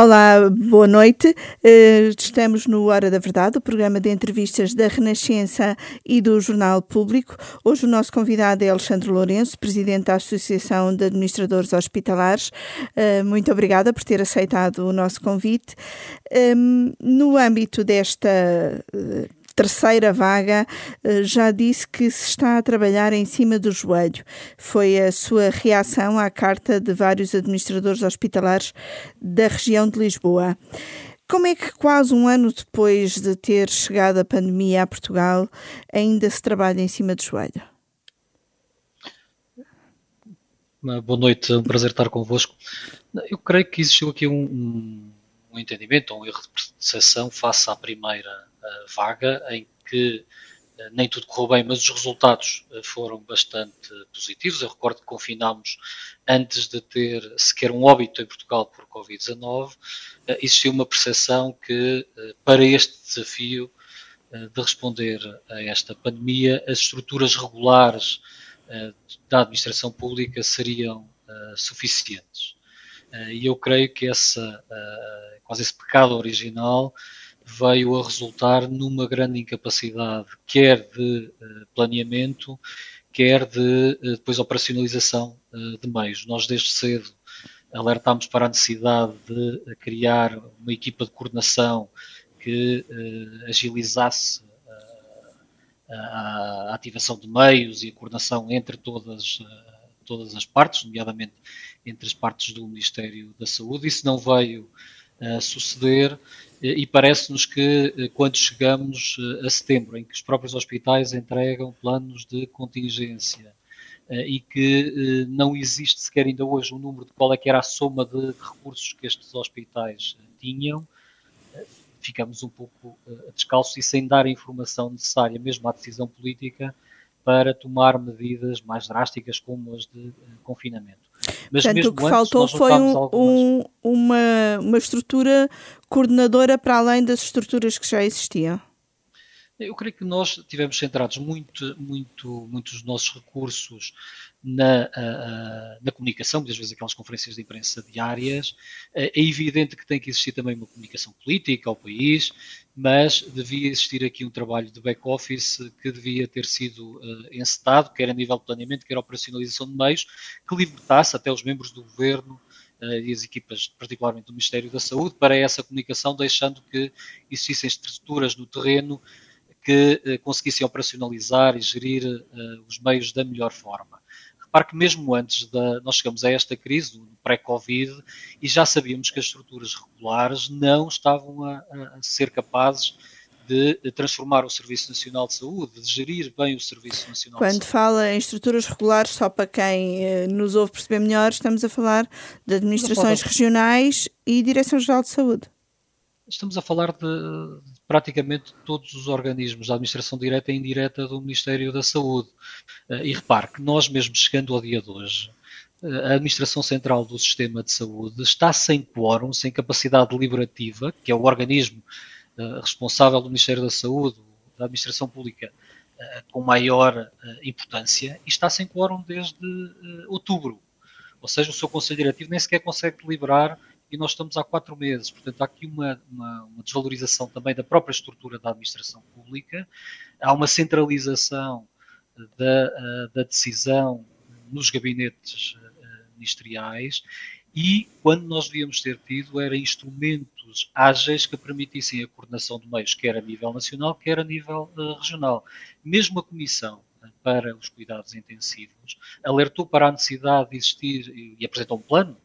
Olá, boa noite. Eh, estamos no Hora da Verdade, o programa de entrevistas da Renascença e do Jornal Público. Hoje o nosso convidado é Alexandre Lourenço, presidente da Associação de Administradores Hospitalares. Eh, muito obrigada por ter aceitado o nosso convite. Ehm, no âmbito desta eh, terceira vaga, eh, já disse que se está a trabalhar em cima do joelho. Foi a sua reação à carta de vários administradores hospitalares da região de Lisboa. Como é que, quase um ano depois de ter chegado a pandemia a Portugal, ainda se trabalha em cima do joelho? Boa noite, é um prazer estar convosco. Eu creio que existiu aqui um, um, um entendimento, um erro de percepção face à primeira vaga em que eh, nem tudo correu bem, mas os resultados eh, foram bastante positivos. Eu recordo que confinámos antes de ter sequer um óbito em Portugal por Covid-19. Eh, existiu uma percepção que, para este desafio de responder a esta pandemia, as estruturas regulares da administração pública seriam suficientes. E eu creio que essa, quase esse pecado original veio a resultar numa grande incapacidade, quer de uh, planeamento, quer de uh, depois operacionalização uh, de meios. Nós desde cedo alertámos para a necessidade de criar uma equipa de coordenação que agilizasse a, ativação de meios e a coordenação entre todas, todas as partes, nomeadamente entre as partes do Ministério da Saúde. Isso não veio a suceder e parece-nos que eh, quando chegamos eh, a setembro, em que os próprios hospitais entregam planos de contingência eh, e que não existe sequer ainda hoje um número de qual é que era a soma de recursos que estes hospitais tinham, ficamos um pouco descalços e sem dar a informação necessária, mesmo à decisão política, para tomar medidas mais drásticas como as de confinamento. Mas Portanto, o que antes, faltou foi um, um, uma, uma estrutura coordenadora para além das estruturas que já existiam. Eu creio que nós tivemos centrados muito, muito, muitos dos nossos recursos na, na comunicação, muitas vezes aquelas conferências de imprensa diárias. É evidente que tem que existir também uma comunicação política ao país, mas devia existir aqui um trabalho de back-office que devia ter sido uh, encetado, quer a nível de planeamento, quer operacionalização de meios, que libertasse até os membros do governo uh, e as equipas, particularmente do Ministério da Saúde, para essa comunicação, deixando que existissem estruturas no terreno que uh, conseguissem operacionalizar e gerir os meios da melhor forma. Repare que mesmo antes da. Nós chegamos a esta crise, no pré-Covid, e já sabíamos que as estruturas regulares não estavam a, a ser capazes de transformar o Serviço Nacional de Saúde, de gerir bem o Serviço Nacional Quando de Saúde. fala em estruturas regulares, só para quem eh, nos ouve perceber melhor, estamos a falar de administrações regionais e Direção-Geral de Saúde. Estamos a falar de, praticamente todos os organismos da administração direta e indireta do Ministério da Saúde. Eh, e repare que nós mesmo chegando ao dia de hoje, eh, a Administração Central do Sistema de Saúde está sem quórum, sem capacidade deliberativa, que é o organismo uh, responsável do Ministério da Saúde, da Administração Pública, com maior importância, e está sem quórum desde outubro. Ou seja, o seu Conselho Diretivo nem sequer consegue deliberar e nós estamos há quatro meses. Portanto, há aqui uma, uma, uma, desvalorização também da própria estrutura da administração pública, há uma centralização da, da decisão nos gabinetes ministeriais e quando nós devíamos ter tido era instrumentos ágeis que permitissem a coordenação de meios, quer a nível nacional, quer a nível uh, regional. Mesmo a Comissão para os Cuidados Intensivos alertou para a necessidade de existir e apresentou um plano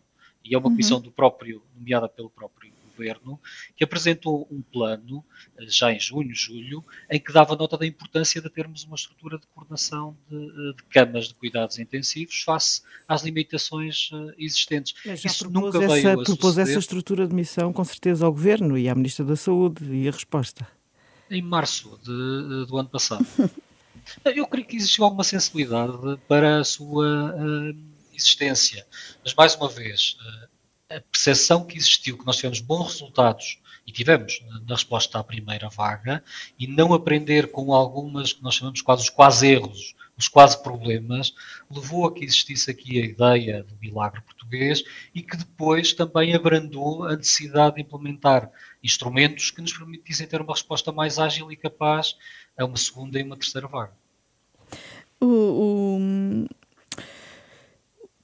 e é uma comissão uhum. do próprio, nomeada pelo próprio governo, que apresentou um plano, eh, já em junho, julho, em que dava nota da importância de termos uma estrutura de coordenação de, eh, de camas de cuidados intensivos face às limitações eh, existentes. Isso nunca essa, veio a propôs suceder. essa estrutura de missão, com certeza, ao governo e à Ministra da Saúde, e a resposta? Em março de, do ano passado. Eu creio que existiu alguma sensibilidade para a sua. Uh, existência. Mas, mais uma vez, eh, a percepção que existiu, que nós tivemos bons resultados e tivemos na resposta à primeira vaga, e não aprender com algumas que nós chamamos quase os quase erros os quase problemas, levou a que existisse aqui a ideia do milagre português e que depois também abrandou a necessidade de implementar instrumentos que nos permitissem ter uma resposta mais ágil e capaz a uma segunda e uma terceira vaga. O,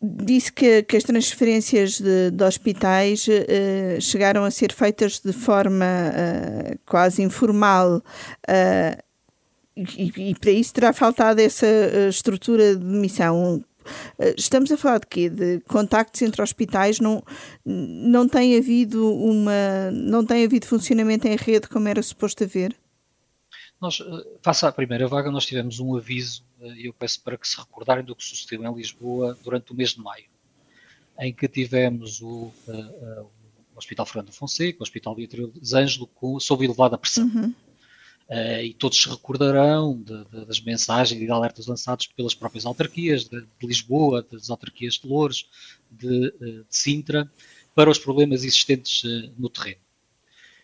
disse que, que, as transferências de, de hospitais uh, chegaram a ser feitas de forma uh, quase informal. Uh, e, e, para isso terá faltado essa estrutura de missão. Estamos a falar de quê? De contactos entre hospitais? Não, não tem havido uma, não tem havido funcionamento em rede como era suposto haver? Nós, face à primeira vaga, nós tivemos um aviso e eu peço para que se recordarem do que sucedeu em Lisboa durante o mês de maio, em que tivemos o, uh, uh, o Hospital Fernando Fonseca, o Hospital Beatriz Ângelo, com, sob elevada pressão. Uhum. Uh, e todos se recordarão de, de, das mensagens e de alertas lançados pelas próprias autarquias de, de Lisboa, das autarquias de Louros, de, de Sintra, para os problemas existentes no terreno.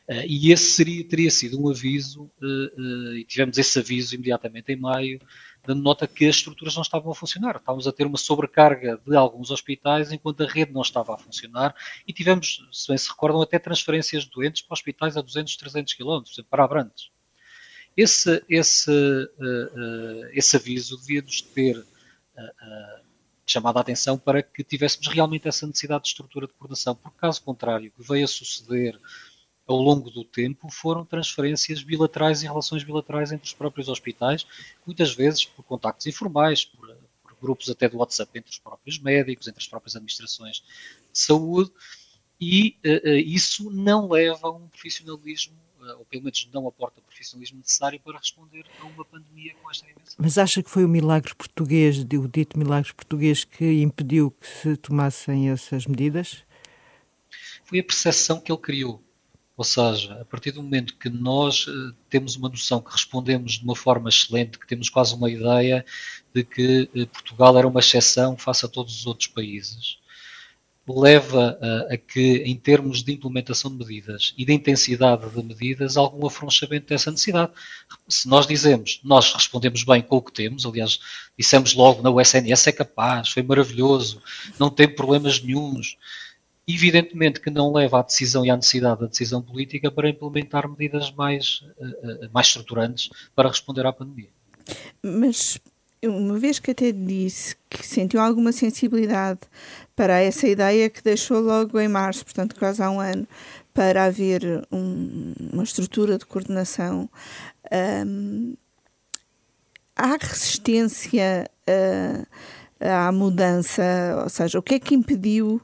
Uh, e esse seria, teria sido um aviso, uh, uh, e tivemos esse aviso imediatamente em maio, dando nota que as estruturas não estavam a funcionar. Estávamos a ter uma sobrecarga de alguns hospitais enquanto a rede não estava a funcionar e tivemos, se bem se recordam, até transferências de doentes para hospitais a 200, 300 quilómetros, para Abrantes. Esse, esse, esse aviso devia-nos ter chamado a atenção para que tivéssemos realmente essa necessidade de estrutura de coordenação, porque caso contrário, o que veio a suceder ao longo do tempo foram transferências bilaterais e relações bilaterais entre os próprios hospitais, muitas vezes por contactos informais, por, por, grupos até do WhatsApp entre os próprios médicos, entre as próprias administrações de saúde, e uh, isso não leva a um profissionalismo, uh, ou pelo menos não aporta o profissionalismo necessário para responder a uma pandemia com esta dimensão. Mas acha que foi o milagre português, o dito milagre português, que impediu que se tomassem essas medidas? Foi a percepção que ele criou ou seja, a partir do momento que nós uh, temos uma noção que respondemos de uma forma excelente, que temos quase uma ideia de que uh, Portugal era uma exceção face a todos os outros países, leva uh, a que, em termos de implementação de medidas e de intensidade de medidas, algum afrouxamento dessa necessidade. Se nós dizemos, nós respondemos bem com o que temos, aliás, dissemos logo na USNS é capaz, foi maravilhoso, não tem problemas nenhums evidentemente que não leva à decisão e à necessidade da decisão política para implementar medidas mais, uh, mais estruturantes para responder à pandemia. Mas, uma vez que até disse que sentiu alguma sensibilidade para essa ideia que deixou logo em março, portanto quase há um ano, para haver um, uma estrutura de coordenação, um, há resistência uh, à mudança, ou seja, o que é que impediu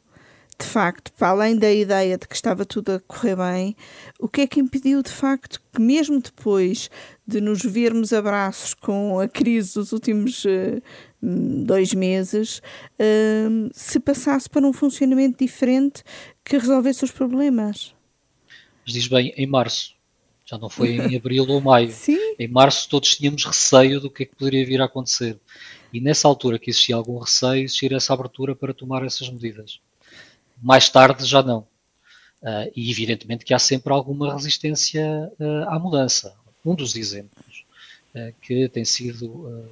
de facto, para além da ideia de que estava tudo a correr bem, o que é que impediu, de facto, que mesmo depois de nos vermos abraços com a crise dos últimos uh, dois meses, uh, se passasse para um funcionamento diferente que resolvesse os problemas? Mas diz bem, em março. Já não foi em abril ou maio. Sim. Em março todos tínhamos receio do que é que poderia vir a acontecer. E nessa altura que existia algum receio, existia essa abertura para tomar essas medidas. Mais tarde já não. Uh, e evidentemente que há sempre alguma resistência uh, à mudança. Um dos exemplos uh, que tem sido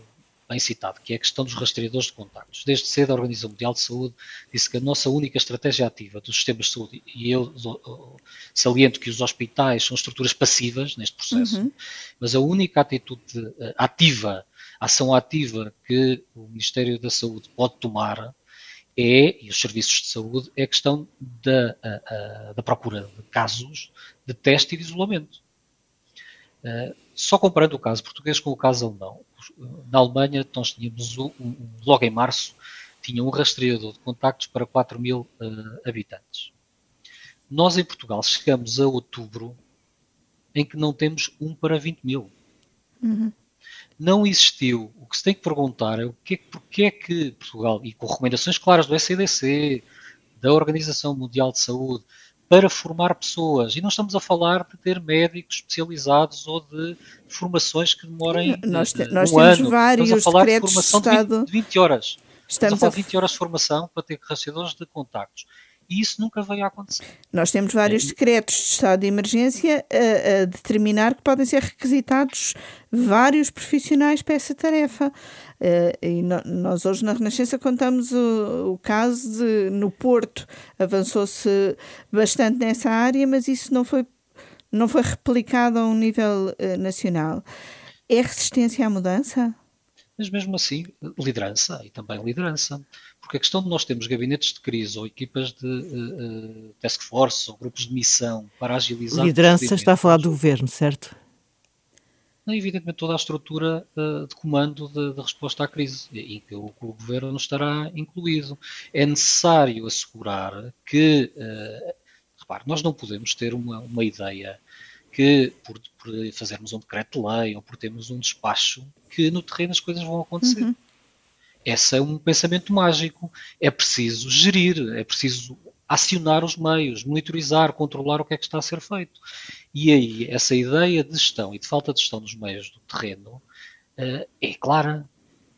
bem citado, que é a questão dos rastreadores de contactos. Desde cedo a Organização Mundial de Saúde disse que a nossa única estratégia ativa dos sistemas de saúde, e eu saliento que os hospitais são estruturas passivas neste processo, uhum. mas a única atitude ativa, ação ativa que o Ministério da Saúde pode tomar é, e os serviços de saúde, é a questão da, a, a, da procura de casos de teste e de isolamento. Uh, só comparando o caso português com o caso alemão, na Alemanha nós tínhamos logo em março tinha um rastreador de contactos para 4 mil uh, habitantes. Nós em Portugal chegamos a outubro em que não temos um para 20 mil. Uhum não existiu. O que se tem que perguntar é o que, porque é que Portugal, e com recomendações claras do SCDC, da Organização Mundial de Saúde, para formar pessoas. E não estamos a falar de ter médicos especializados ou de formações que demorem nós, te, nós um temos ano. vários estamos a falar de formação de, 20, de 20, 20 horas. Estamos, estamos a falar de 20 horas de formação para ter rastreadores de contactos. E isso nunca veio a acontecer. Nós temos vários decretos de estado de emergência a, a determinar que podem ser requisitados vários profissionais para essa tarefa. Uh, e no, nós hoje na Renascença contamos o, o caso de no Porto avançou-se bastante nessa área, mas isso não foi, não foi replicado a um nível uh, nacional. É resistência à mudança? Mas mesmo assim, liderança e também liderança. Porque a questão de nós termos gabinetes de crise ou equipas de uh, task force ou grupos de missão para agilizar. Liderança está a falar do governo, certo? evidentemente toda a estrutura uh, de comando de, de, resposta à crise, em que o, o, governo estará incluído. É necessário assegurar que, uh, repare, nós não podemos ter uma, uma ideia que por, por, fazermos um decreto-lei ou por termos um despacho, que no terreno as coisas vão acontecer. Uhum. Esse é um pensamento mágico. É preciso gerir, é preciso acionar os meios, monitorizar, controlar o que é que está a ser feito. E aí, essa ideia de gestão e de falta de gestão dos meios do terreno uh, é clara.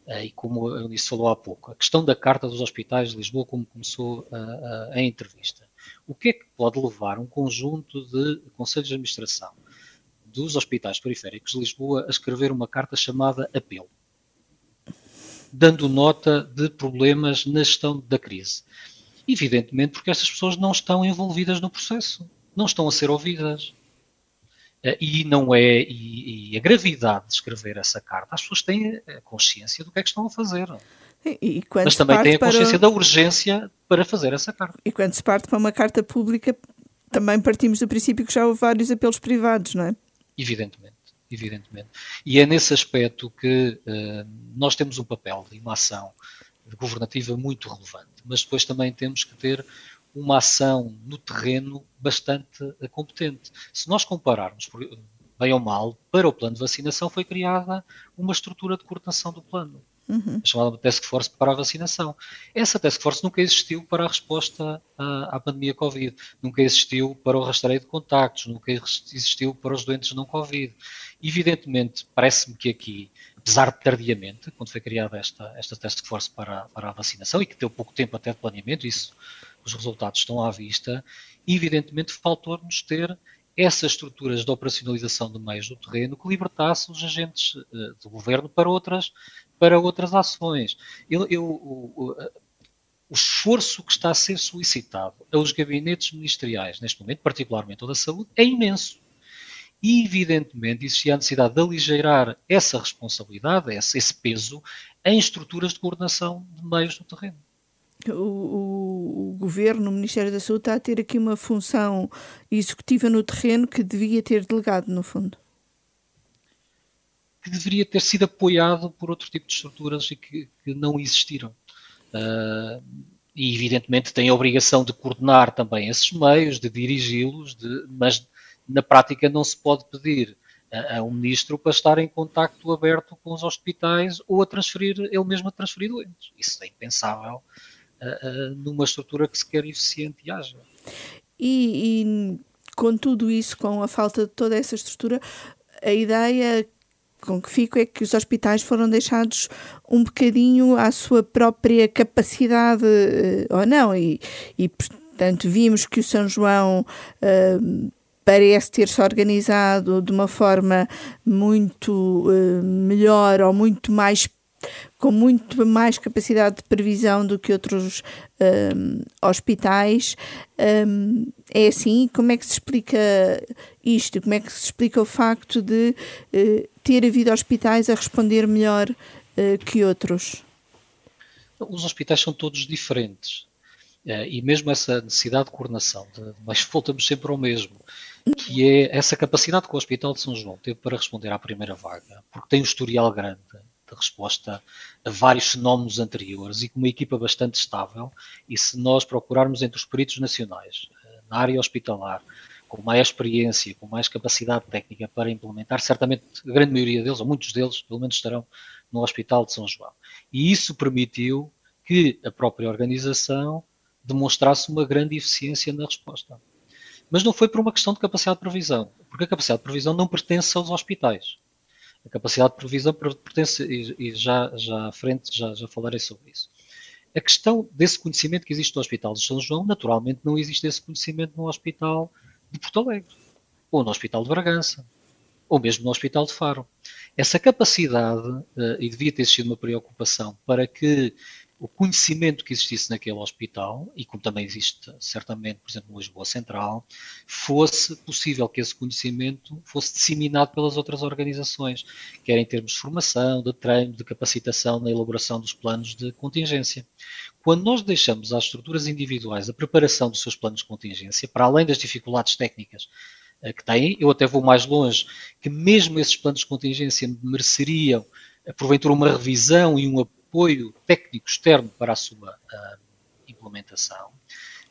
Uh, e como a Eunice falou há pouco, a questão da Carta dos Hospitais de Lisboa, como começou uh, a entrevista. O que é que pode levar um conjunto de conselhos de administração dos hospitais periféricos de Lisboa a escrever uma carta chamada Apelo? Dando nota de problemas na gestão da crise. Evidentemente, porque essas pessoas não estão envolvidas no processo, não estão a ser ouvidas. Eh, e não é e, e, a gravidade de escrever essa carta, as pessoas têm a consciência do que é que estão a fazer. E, Mas também têm a consciência para... da urgência para fazer essa carta. E quando se parte para uma carta pública, também partimos do princípio que já houve vários apelos privados, não é? Evidentemente, evidentemente. E é nesse aspecto que uh, nós temos um papel de uma ação governativa muito relevante, mas depois também temos que ter uma ação no terreno bastante eh, competente. Se nós compararmos, bem ou mal, para o plano de vacinação foi criada uma estrutura de coordenação do plano, uhum. chamada Task Force para a vacinação. Essa Task Force nunca existiu para a resposta à, à pandemia Covid, nunca existiu para o rastreio de contactos, nunca existiu para os doentes não Covid. Evidentemente, parece-me que aqui, apesar de tardiamente, quando foi criada esta, esta Task Force para, para a vacinação, e que deu pouco tempo até de planeamento, isso os resultados estão à vista, evidentemente faltou-nos ter essas estruturas de operacionalização de meios do terreno que libertasse os agentes uh, do governo para outras, para outras ações. Eu, eu, o, o, esforço que está a ser solicitado aos gabinetes ministeriais, neste momento, particularmente o da saúde, é imenso. E, evidentemente, existia a necessidade de aligeirar essa responsabilidade, esse, esse peso, em estruturas de coordenação de meios do terreno o, o, o, governo, o Ministério da Saúde, está a ter aqui uma função executiva no terreno que devia ter delegado, no fundo. Que deveria ter sido apoiado por outro tipo de estruturas e que, que não existiram. Uh, e, evidentemente, tem a obrigação de coordenar também esses meios, de dirigi-los, mas na prática não se pode pedir a, a um ministro para estar em contacto aberto com os hospitais ou a transferir, ele mesmo a transferir doentes. Isso é impensável uh, numa estrutura que se quer eficiente e ágil. E, e com tudo isso, com a falta de toda essa estrutura, a ideia com que fico é que os hospitais foram deixados um bocadinho à sua própria capacidade uh, ou não, e, e, portanto vimos que o São João uh, parece ter-se organizado de uma forma muito uh, melhor ou muito mais com muito mais capacidade de previsão do que outros um, hospitais. Um, é assim? Como é que se explica isto? Como é que se explica o facto de uh, ter havido hospitais a responder melhor uh, que outros? Os hospitais são todos diferentes. Uh, e mesmo essa necessidade de coordenação, de, mas voltamos sempre ao mesmo, que é essa capacidade que o Hospital de São João teve para responder à primeira vaga, porque tem um historial grande de resposta a vários fenómenos anteriores e com uma equipa bastante estável. E se nós procurarmos entre os peritos nacionais, eh, na área hospitalar, com mais experiência, com mais capacidade técnica para implementar, certamente a grande maioria deles, ou muitos deles, pelo menos estarão no Hospital de São João. E isso permitiu que a própria organização demonstrasse uma grande eficiência na resposta. Mas não foi por uma questão de capacidade de previsão, porque a capacidade de previsão não pertence aos hospitais. A capacidade de previsão pertence, e, já, já à frente já, já falarei sobre isso. A questão desse conhecimento que existe no Hospital de São João, naturalmente não existe esse conhecimento no Hospital de Porto Alegre, ou no Hospital de Bragança, ou mesmo no Hospital de Faro. Essa capacidade, e devia ter sido uma preocupação, para que o conhecimento que existisse naquele hospital, e como também existe certamente, por exemplo, no Lisboa Central, fosse possível que esse conhecimento fosse disseminado pelas outras organizações, quer em termos de formação, de treino, de capacitação na elaboração dos planos de contingência. Quando nós deixamos às estruturas individuais a preparação dos seus planos de contingência, para além das dificuldades técnicas eh, que têm, eu até vou mais longe, que mesmo esses planos de contingência mereceriam, porventura, uma revisão e um apoio técnico externo para a sua uh, implementação,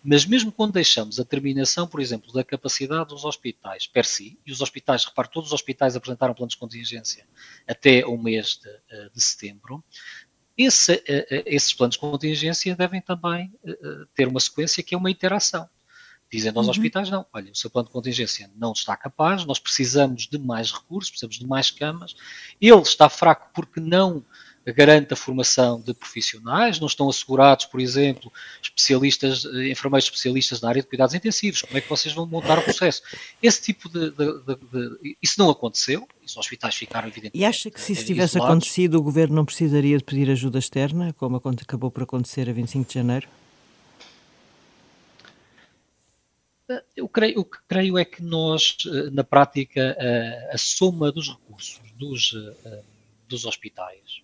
mas mesmo quando deixamos a terminação, por exemplo, da capacidade dos hospitais per si, e os hospitais, repare, todos os hospitais apresentaram planos de contingência até o mês de, de setembro, esse, uh, esses planos de contingência devem também ter uma sequência que é uma interação dizendo aos uhum. hospitais, não, olha, o seu plano de contingência não está capaz, nós precisamos de mais recursos, precisamos de mais camas, ele está fraco porque não garante a formação de profissionais, não estão assegurados, por exemplo, especialistas, eh, enfermeiros especialistas na área de cuidados intensivos, como é que vocês vão montar o processo? Esse tipo de, de, de, de isso não aconteceu, os hospitais ficaram evidentemente E acha que se isso tivesse isolados. acontecido o Governo não precisaria de pedir ajuda externa, como acabou por acontecer a 25 de janeiro? Eh, eu creio, o que creio é que nós, eh, na prática, a, a soma dos recursos dos, dos hospitais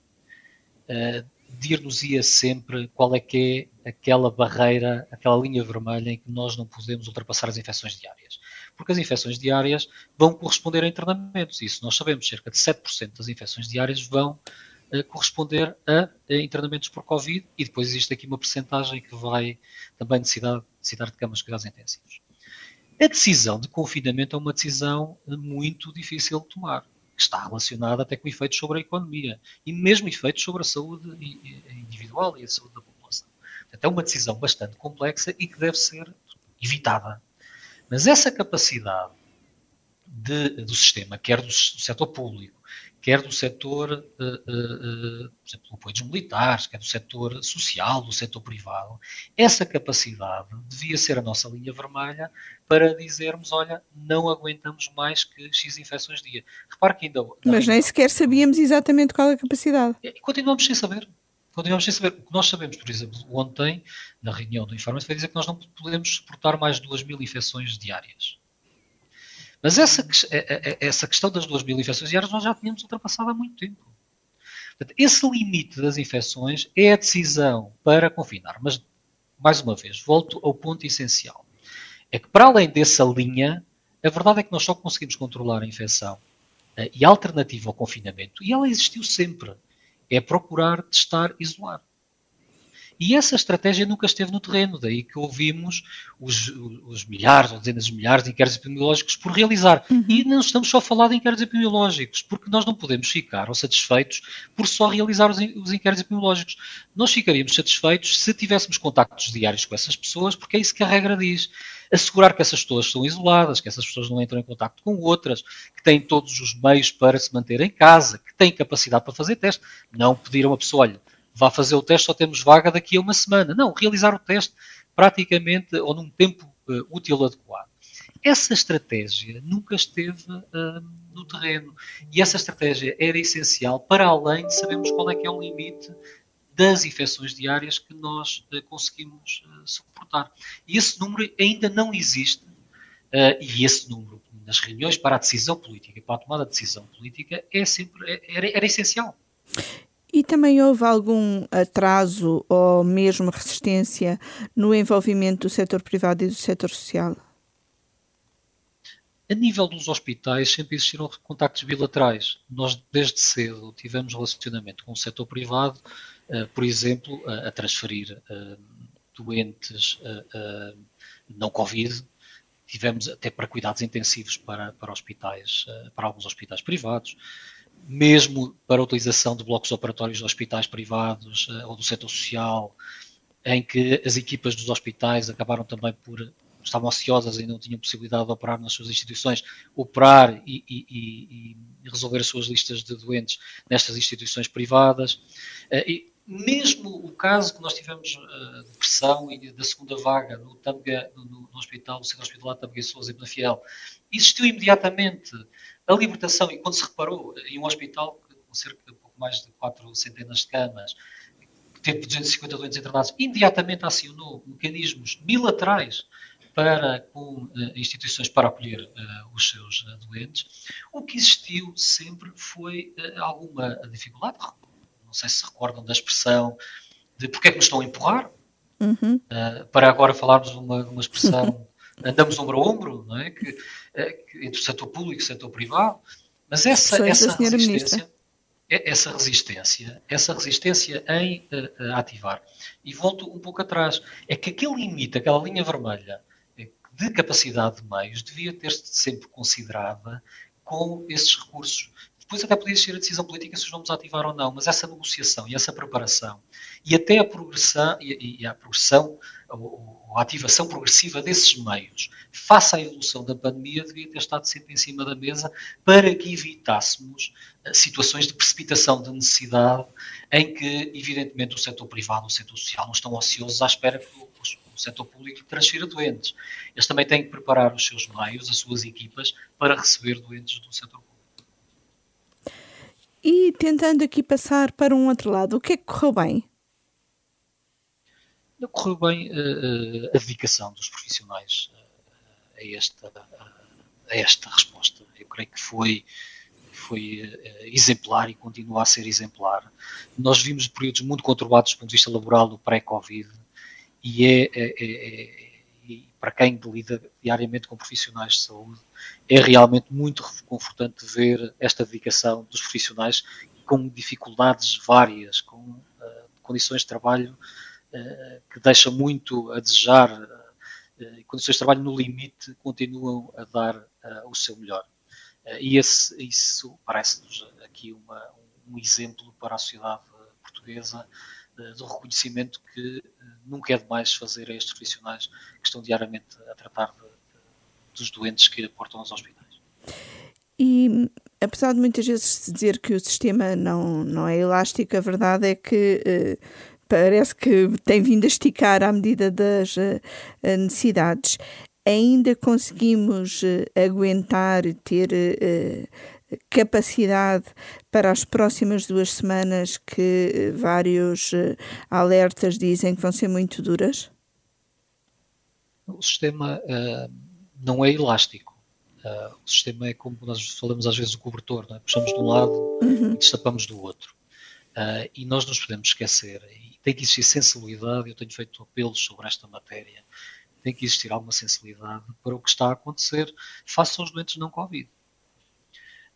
dir-nos-ia sempre qual é que é aquela barreira, aquela linha vermelha em que nós não podemos ultrapassar as infecções diárias. Porque as infecções diárias vão corresponder a internamentos. Isso nós sabemos, cerca de 7% das infecções diárias vão uh, corresponder a, a, internamentos por Covid e depois existe aqui uma percentagem que vai também necessitar, necessitar de camas de cuidados intensivos. A decisão de confinamento é uma decisão muito difícil de tomar que está relacionada até com efeitos sobre a economia e mesmo efeitos sobre a saúde individual e a saúde da população. Portanto, é uma decisão bastante complexa e que deve ser evitada. Mas essa capacidade de, do sistema, quer do, do setor público, quer do setor, uh, uh, por exemplo, do apoio dos militares, quer do setor social, do setor privado, essa capacidade devia ser a nossa linha vermelha para dizermos, olha, não aguentamos mais que X infecções dia. Repare que ainda... Mas nem sequer sabíamos exatamente qual é a capacidade. E continuamos sem saber. Continuamos sem saber. O que nós sabemos, por exemplo, ontem, na reunião do Informe, foi dizer que nós não podemos suportar mais de 2 mil infecções diárias. Mas essa, é, é, é, essa questão das 2 mil infecções diárias nós já tínhamos ultrapassado há muito tempo. Portanto, esse limite das infecções é a decisão para confinar. Mas, mais uma vez, volto ao ponto essencial. É que, para além dessa linha, a verdade é que nós só conseguimos controlar a infecção eh, e a alternativa ao confinamento, e ela existiu sempre, é procurar testar isolar. E essa estratégia nunca esteve no terreno, daí que ouvimos os, os milhares ou dezenas de milhares de inquéritos epidemiológicos por realizar. Uhum. E não estamos só a falar de inquéritos epidemiológicos, porque nós não podemos ficar ou satisfeitos por só realizar os, os inquéritos epidemiológicos. Nós ficaríamos satisfeitos se tivéssemos contactos diários com essas pessoas, porque é isso que a regra diz assegurar que essas pessoas são isoladas, que essas pessoas não entram em contato com outras, que têm todos os meios para se manter em casa, que têm capacidade para fazer teste. Não pedir a uma pessoa, olha, vá fazer o teste, só temos vaga daqui a uma semana. Não, realizar o teste praticamente ou num tempo uh, útil adequado. Essa estratégia nunca esteve uh, no terreno e essa estratégia era essencial para além de sabermos qual é que é o limite das infecções diárias que nós uh, conseguimos suportar. E esse número ainda não existe e esse número nas reuniões para a decisão política, para a tomada de decisão política, é sempre, é, era, era essencial. E também houve algum atraso ou mesmo resistência no envolvimento do setor privado e do setor social? A nível dos hospitais sempre existiram contactos bilaterais. Nós desde cedo tivemos relacionamento com o setor privado, uh, por exemplo, a, transferir uh, doentes uh, não Covid, tivemos até para cuidados intensivos para, para hospitais, para alguns hospitais privados mesmo para a utilização de blocos operatórios de hospitais privados uh, ou do setor social, em que as equipas dos hospitais acabaram também por estavam ociosas e não tinham possibilidade de operar nas suas instituições, operar e, e, e resolver as suas listas de doentes nestas instituições privadas. Uh, e mesmo o caso que nós tivemos uh, de pressão e da segunda vaga no, Tâmega, no, no, hospital, no centro hospitalar Tâmega Sousa e Penafiel, existiu imediatamente a libertação, e quando se reparou em um hospital com cerca de pouco mais de quatro centenas de camas, que teve 250 doentes internados, imediatamente acionou mecanismos bilaterais para, com uh, instituições para acolher uh, os seus uh, doentes. O que existiu sempre foi alguma dificuldade. Não sei se recordam da expressão de porque é que nos estão a empurrar, uhum. para agora falarmos uma, uma expressão andamos ombro a ombro, não é? Que, que, entre o setor público e o setor privado. Mas essa, essa resistência, é, essa resistência, essa resistência em uh, ativar. E volto um pouco atrás. É que aquele limite, aquela linha vermelha, de capacidade de meios devia ter sempre considerada com esses recursos. Depois até podia ser a decisão política se os vamos ativar ou não, mas essa negociação e essa preparação e até a progressão e, a progressão ou a ativação progressiva desses meios face à evolução da pandemia devia ter estado sempre em cima da mesa para que evitássemos eh, situações de precipitação de necessidade em que, evidentemente, o setor privado, o setor social não estão ociosos à espera que o setor público transfira doentes. Eles também têm que preparar os seus meios, as suas equipas, para receber doentes do setor público. E tentando aqui passar para um outro lado, o que é que correu bem? Correu bem uh, a dedicação dos profissionais uh, a, esta, a esta resposta. Eu creio que foi foi uh, exemplar e continua a ser exemplar. Nós vimos períodos muito conturbados do ponto de vista laboral do pré-Covid, e é, é, é, é para quem lida diariamente com profissionais de saúde, é realmente muito reconfortante ver esta dedicação dos profissionais com dificuldades várias, com uh, condições de trabalho uh, que deixam muito a desejar, condições de trabalho no limite continuam a dar o seu melhor. e esse, isso parece-nos aqui uma, um exemplo para a sociedade portuguesa do reconhecimento que eh, nunca é demais fazer a estes profissionais que estão diariamente a tratar de, dos doentes que aportam aos hospitais. E apesar de muitas vezes dizer que o sistema não, não é elástico, a verdade é que eh, parece que tem vindo a esticar à medida das eh, necessidades. Ainda conseguimos eh, aguentar, ter eh, capacidade para as próximas duas semanas que eh, vários eh, alertas dizem que vão ser muito duras? O sistema uh, não é elástico. Uh, o sistema é como nós falamos às vezes o cobertor, é? puxamos de um lado uhum. e destapamos do outro. Uh, e nós nos podemos esquecer, e tem que existir sensibilidade, eu tenho feito apelos sobre esta matéria, tem que existir alguma sensibilidade para o que está a acontecer face aos doentes não Covid.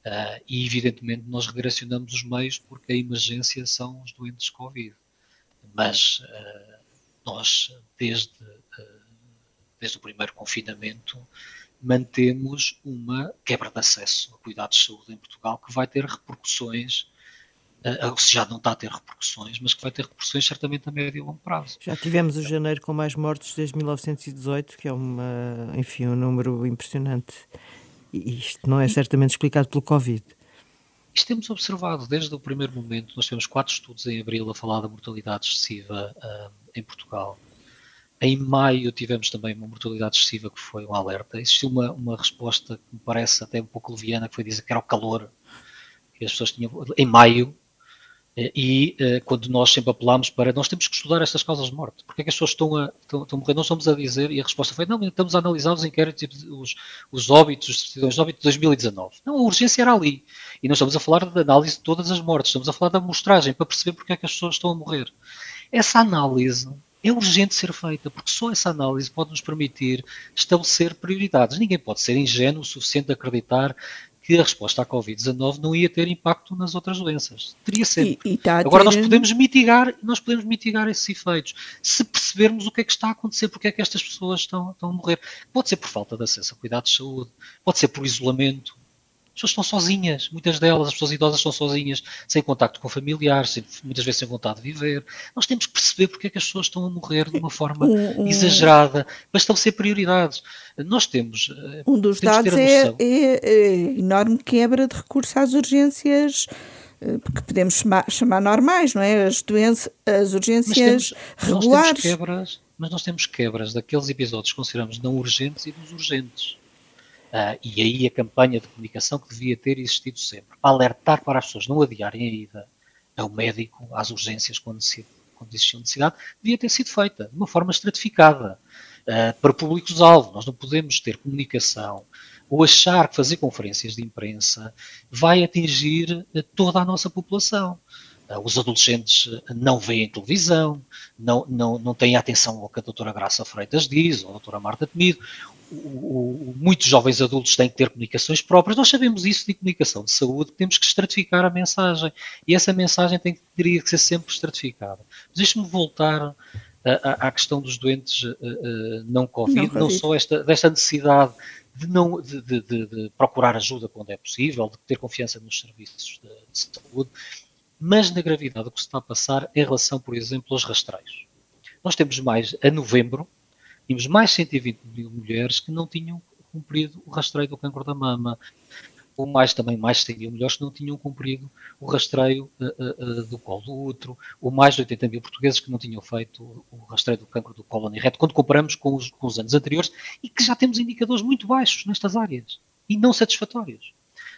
Uh, e, evidentemente, nós redirecionamos os meios porque a emergência são os doentes Covid. Mas uh, nós, desde, uh, desde o primeiro confinamento, mantemos uma quebra de acesso a cuidados de saúde em Portugal que vai ter repercussões ou se já não está a ter repercussões, mas que vai ter repercussões certamente a médio e longo prazo. Já tivemos o janeiro com mais mortes desde 1918, que é uma, enfim, um número impressionante. E isto não é certamente explicado pelo Covid. Isto temos observado desde o primeiro momento. Nós temos quatro estudos em abril a falar da mortalidade excessiva uh, em Portugal. Em maio tivemos também uma mortalidade excessiva que foi um alerta. Existiu uma, uma resposta que me parece até um pouco leviana, que foi dizer que era o calor que as pessoas tinham. Em maio, e uh, quando nós sempre apelámos para nós temos que estudar estas causas de morte, porque é que as pessoas estão a, estão, estão a morrer? Nós estamos a dizer, e a resposta foi: não, estamos a analisar os inquéritos, os, os óbitos, os certidões de óbito de 2019. Não, a urgência era ali. E nós estamos a falar da análise de todas as mortes, estamos a falar da amostragem para perceber porque é que as pessoas estão a morrer. Essa análise é urgente ser feita, porque só essa análise pode nos permitir estabelecer prioridades. Ninguém pode ser ingênuo o suficiente de acreditar que a resposta à Covid-19 não ia ter impacto nas outras doenças. Teria sempre. E, e tá Agora ter... nós podemos mitigar, nós podemos mitigar esses efeitos se percebermos o que é que está a acontecer, porque é que estas pessoas estão, estão a morrer. Pode ser por falta de acesso a cuidados de saúde, pode ser por isolamento, pessoas estão sozinhas, muitas delas, as pessoas idosas estão sozinhas, sem contacto com familiares, sem, muitas vezes sem vontade de viver. Nós temos que perceber porque é que as pessoas estão a morrer de uma forma um, um, exagerada, para estabelecer prioridades. Nós temos. Eh, um dos temos dados é, é, é, enorme quebra de recurso às urgências que podemos chamar, chamar, normais, não é? As doenças, as urgências mas temos, regulares. Nós temos quebras, mas nós temos quebras daqueles episódios que consideramos não urgentes e dos urgentes. Uh, e aí a campanha de comunicação que devia ter existido sempre, para alertar para as pessoas não adiarem a ida ao médico, às urgências, quando, se, quando existia necessidade, devia ter sido feita de uma forma estratificada uh, para públicos-alvo. Nós não podemos ter comunicação ou achar que fazer conferências de imprensa vai atingir uh, toda a nossa população. Os adolescentes não veem televisão, não, não, não têm atenção ao que a doutora Graça Freitas diz, ou a doutora Marta Temido o, o, muitos jovens adultos têm que ter comunicações próprias. Nós sabemos isso de comunicação de saúde, temos que estratificar a mensagem. E essa mensagem tem teria que ser sempre estratificada. Mas deixe-me voltar à questão dos doentes uh, uh, não, COVID, não, não só esta, desta necessidade de, não, de, de, de, procurar ajuda quando é possível, de ter confiança nos serviços de, saúde, mas na gravidade o que se está a passar em relação, por exemplo, aos rastreios. Nós temos mais, a novembro, tínhamos mais 120 mil mulheres que não tinham cumprido o rastreio do cancro da mama. Ou mais também mais de 100 mil mulheres que não tinham cumprido o rastreio uh, uh, do colo do útero, ou mais de 80 mil portugueses que não tinham feito o rastreio do cancro do colo reto, quando comparamos com os, com os anos anteriores, e que já temos indicadores muito baixos nestas áreas, e não satisfatórios.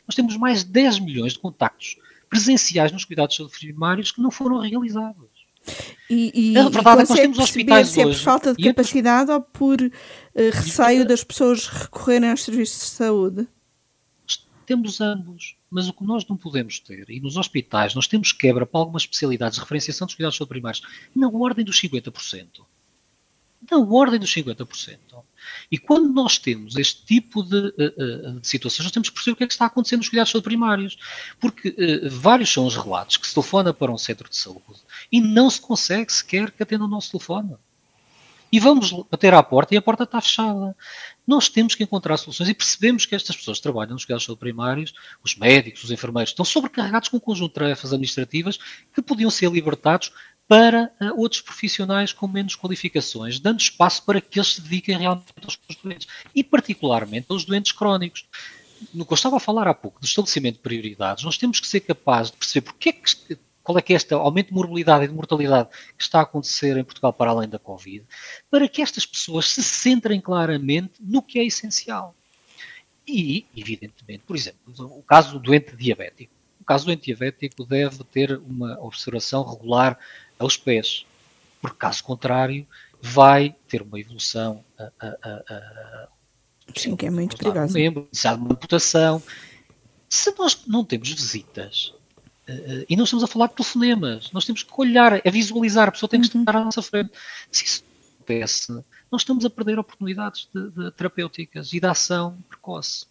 Nós temos mais de 10 milhões de contactos presenciais nos cuidados de saúde primários que não foram realizados. E, e, a verdade é que nós temos hospitais se é por falta de capacidade ou por uh, receio das pessoas recorrerem aos serviços de saúde? Temos ambos, mas o que nós não podemos ter, e nos hospitais nós temos quebra para algumas especialidades de referenciação dos cuidados de saúde primários, na ordem dos 50% na ordem dos 50%. E quando nós temos este tipo de, uh, de, situações, nós temos que perceber o que é que está acontecendo nos cuidados primários. Porque uh, vários são os relatos que se telefona para um centro de saúde e não se consegue sequer que atenda o nosso telefone. E vamos bater à porta e a porta está fechada. Nós temos que encontrar soluções e percebemos que estas pessoas que trabalham nos cuidados primários, os médicos, os enfermeiros, estão sobrecarregados com um conjunto de tarefas administrativas que podiam ser libertados para uh, outros profissionais com menos qualificações, dando espaço para que eles se dediquem realmente aos doentes, e particularmente aos doentes crónicos. No que eu estava a falar há pouco, do estabelecimento de prioridades, nós temos que ser capazes de perceber porque é que, qual é que é este aumento de morbilidade e de mortalidade que está a acontecer em Portugal para além da Covid, para que estas pessoas se centrem claramente no que é essencial. E, evidentemente, por exemplo, o caso do doente diabético. O caso do doente diabético deve ter uma observação regular aos pés, porque caso contrário vai ter uma evolução a, a, a, Sim, que é muito perigoso. Membro, de uma amputação. Se nós não temos visitas, uh, e não estamos a falar de telefonemas, nós temos que olhar, a visualizar, a pessoa tem que uhum. estar à nossa frente. Se isso acontece, nós estamos a perder oportunidades de, de terapêuticas e de ação precoce.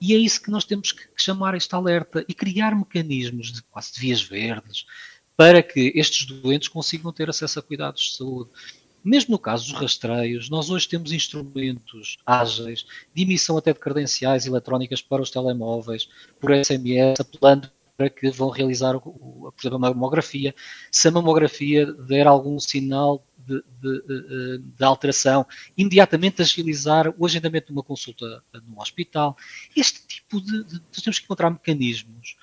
E é isso que nós temos que chamar este alerta e criar mecanismos de quase de vias verdes, para que estes doentes consigam ter acesso a cuidados de saúde. Mesmo no caso dos rastreios, nós hoje temos instrumentos ágeis de emissão até de credenciais eletrónicas para os telemóveis, por SMS, apelando para que vão realizar, por exemplo, a mamografia. Se a mamografia der algum sinal de, de, de, de, alteração, imediatamente agilizar o agendamento de uma consulta no hospital. Este tipo de. Nós temos que encontrar mecanismos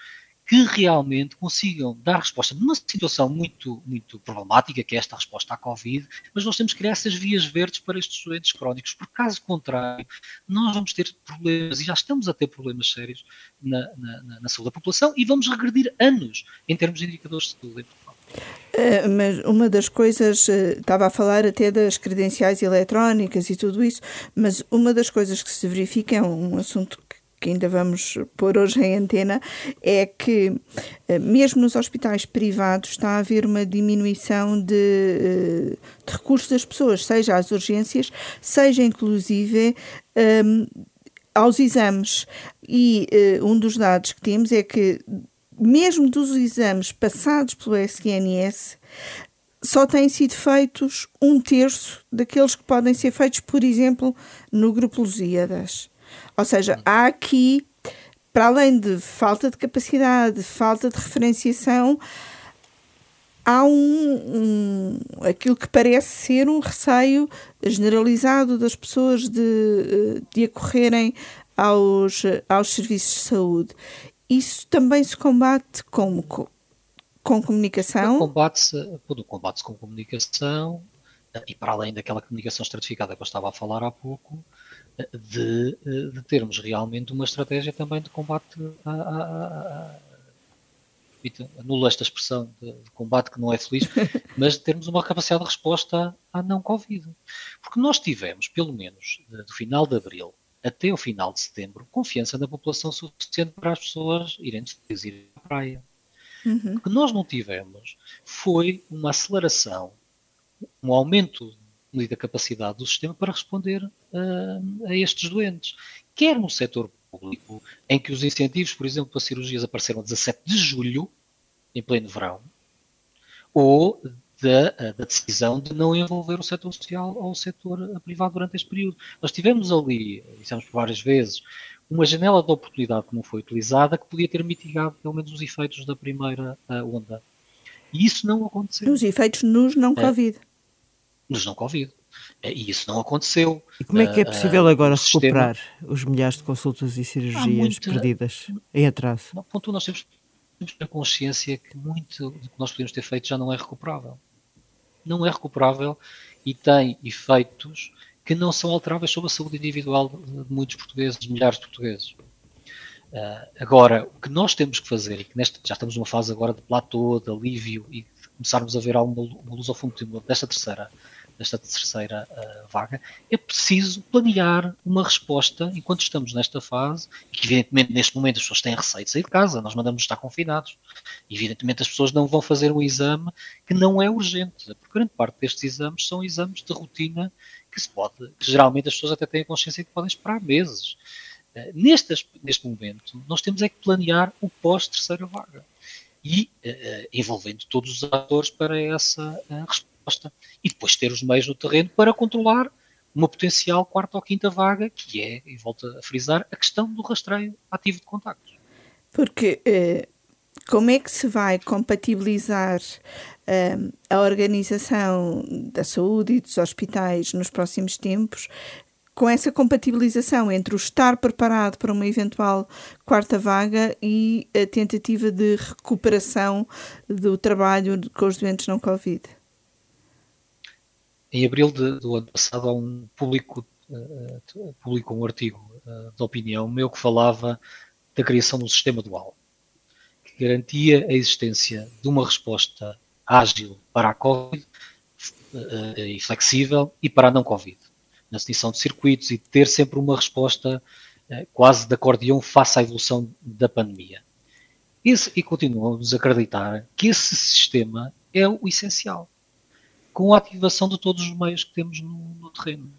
que realmente consigam dar resposta numa situação muito, muito problemática, que é esta resposta à Covid, mas nós temos que criar essas vias verdes para estes doentes crónicos, porque caso contrário, nós vamos ter problemas, e já estamos a ter problemas sérios na, na, na saúde da população, e vamos regredir anos em termos de indicadores de saúde. Uh, mas uma das coisas, uh, estava a falar até das credenciais eletrónicas e tudo isso, mas uma das coisas que se verifica é um assunto que ainda vamos pôr hoje em antena, é que, eh, mesmo nos hospitais privados, está a haver uma diminuição de, eh, de recursos das pessoas, seja às urgências, seja inclusive um, ehm, aos exames. E uh, um dos dados que temos é que, mesmo dos exames passados pelo SNS, só têm sido feitos um terço daqueles que podem ser feitos, por exemplo, no grupo Lusíadas. Ou seja, há aqui, para além de falta de capacidade, falta de referenciação, há um, um, aquilo que parece ser um receio generalizado das pessoas de, de acorrerem aos, aos serviços de saúde. Isso também se combate como? Com comunicação? Combate-se combate com comunicação e para além daquela comunicação estratificada que eu estava a falar há pouco, de, de termos realmente uma estratégia também de combate a, a, a, anulo esta expressão de, combate que não é feliz, mas de termos uma capacidade de resposta à não Covid. Porque nós tivemos, pelo menos do final de abril até o final de setembro, confiança na população suficiente para as pessoas irem irem à praia. Uhum. O que nós não tivemos foi uma aceleração, um aumento da capacidade do sistema para responder uh, a estes doentes. Quer no setor público, em que os incentivos, por exemplo, para cirurgias apareceram a 17 de julho, em pleno verão, ou da, da, decisão de não envolver o setor social ou o setor privado durante este período. Nós tivemos ali, dissemos por várias vezes, uma janela de oportunidade que não foi utilizada que podia ter mitigado pelo menos os efeitos da primeira onda. E isso não aconteceu. Os efeitos nos não é. Nos não Covid. É, e isso não aconteceu. E como é que é ah, possível uh, agora recuperar sistema... os milhares de consultas e cirurgias perdidas em atraso? Não, ponto, nós temos, temos ter consciência que muito do que nós podemos ter feito já não é recuperável. Não é recuperável e tem efeitos que não são alteráveis sobre a saúde individual de muitos portugueses, de milhares de portugueses. Uh, agora, o que nós temos que fazer, e que neste, já estamos numa fase agora de platô, de alívio, e de começarmos a ver alguma luz ao fundo desta terceira desta terceira uh, vaga, é preciso planear uma resposta enquanto estamos nesta fase, que evidentemente neste momento as pessoas têm receio de sair de casa, nós mandamos estar confinados. Evidentemente as pessoas não vão fazer um exame que não é urgente, porque grande parte destes exames são exames de rotina que se pode, que geralmente as pessoas até têm a consciência que podem esperar meses. Uh, neste, neste momento, nós temos é que planear o pós-terceira vaga e uh, envolvendo todos os atores para essa resposta e depois ter os meios no terreno para controlar uma potencial quarta ou quinta vaga, que é, e volto a frisar, a questão do rastreio ativo de contactos. Porque eh, como é que se vai compatibilizar eh, a organização da saúde e dos hospitais nos próximos tempos com essa compatibilização entre o estar preparado para uma eventual quarta vaga e a tentativa de recuperação do trabalho com os doentes não Covid? Em abril de, do ano passado, um público, uh, publicou um artigo uh, de opinião meu que falava da criação de um sistema dual, que garantia a existência de uma resposta ágil para a Covid uh, e flexível e para a não Covid, na definição de circuitos e ter sempre uma resposta quase de acordeão face à evolução da pandemia. Esse, e continuamos a acreditar que esse sistema é o essencial com a ativação de todos os meios que temos no, no terreno.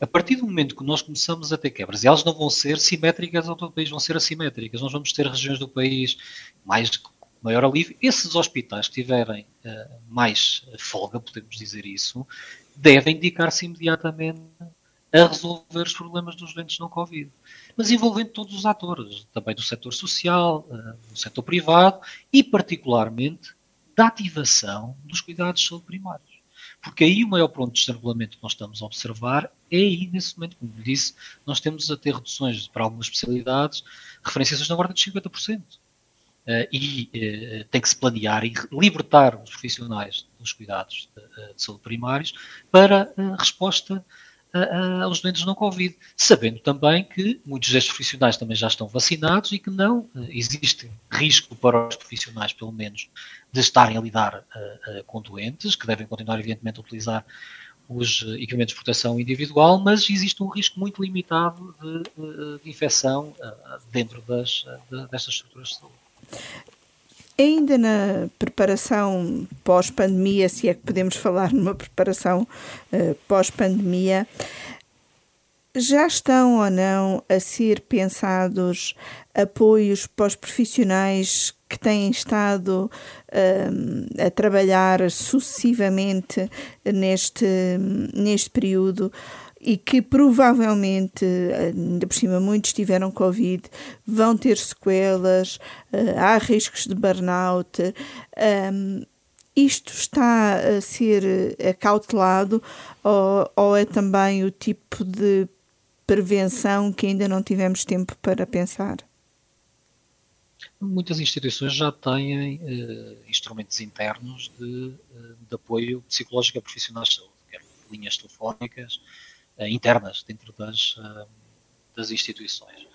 A partir do momento que nós começamos a ter quebras, e elas não vão ser simétricas ao todo o país, vão ser assimétricas. Nós vamos ter regiões do país mais maior alívio. Esses hospitais que tiverem uh, mais folga, podemos dizer isso, devem dedicar-se imediatamente a resolver os problemas dos doentes não Covid. Mas envolvendo todos os atores, também do setor social, uh, do setor privado e, particularmente, da ativação dos cuidados de primários. Porque aí o maior ponto de estrangulamento que nós estamos a observar é aí, nesse momento, como disse, nós temos a ter reduções para algumas especialidades, referenciações na ordem de 50%. Uh, e uh, tem que se planear e libertar os profissionais dos cuidados de, uh, de saúde primários para resposta aos doentes não Covid, sabendo também que muitos destes profissionais também já estão vacinados e que não existe risco para os profissionais, pelo menos, de estarem a lidar uh, uh, com doentes, que devem continuar, evidentemente, a utilizar os equipamentos de proteção individual, mas existe um risco muito limitado de, de infecção uh, dentro das, de, destas estruturas de saúde. Ainda na preparação pós-pandemia, se é que podemos falar numa preparação pós-pandemia, já estão ou não a ser pensados apoios para os profissionais que têm estado um, a trabalhar sucessivamente neste, neste período e que provavelmente, ainda por cima muitos tiveram Covid, vão ter sequelas, uh, há riscos de burnout. Um, isto está a ser acautelado ou, ou é também o tipo de prevenção que ainda não tivemos tempo para pensar? Muitas instituições já têm uh, instrumentos internos de, uh, de, apoio psicológico a profissionais de saúde, quer linhas telefónicas uh, internas dentro das, das instituições.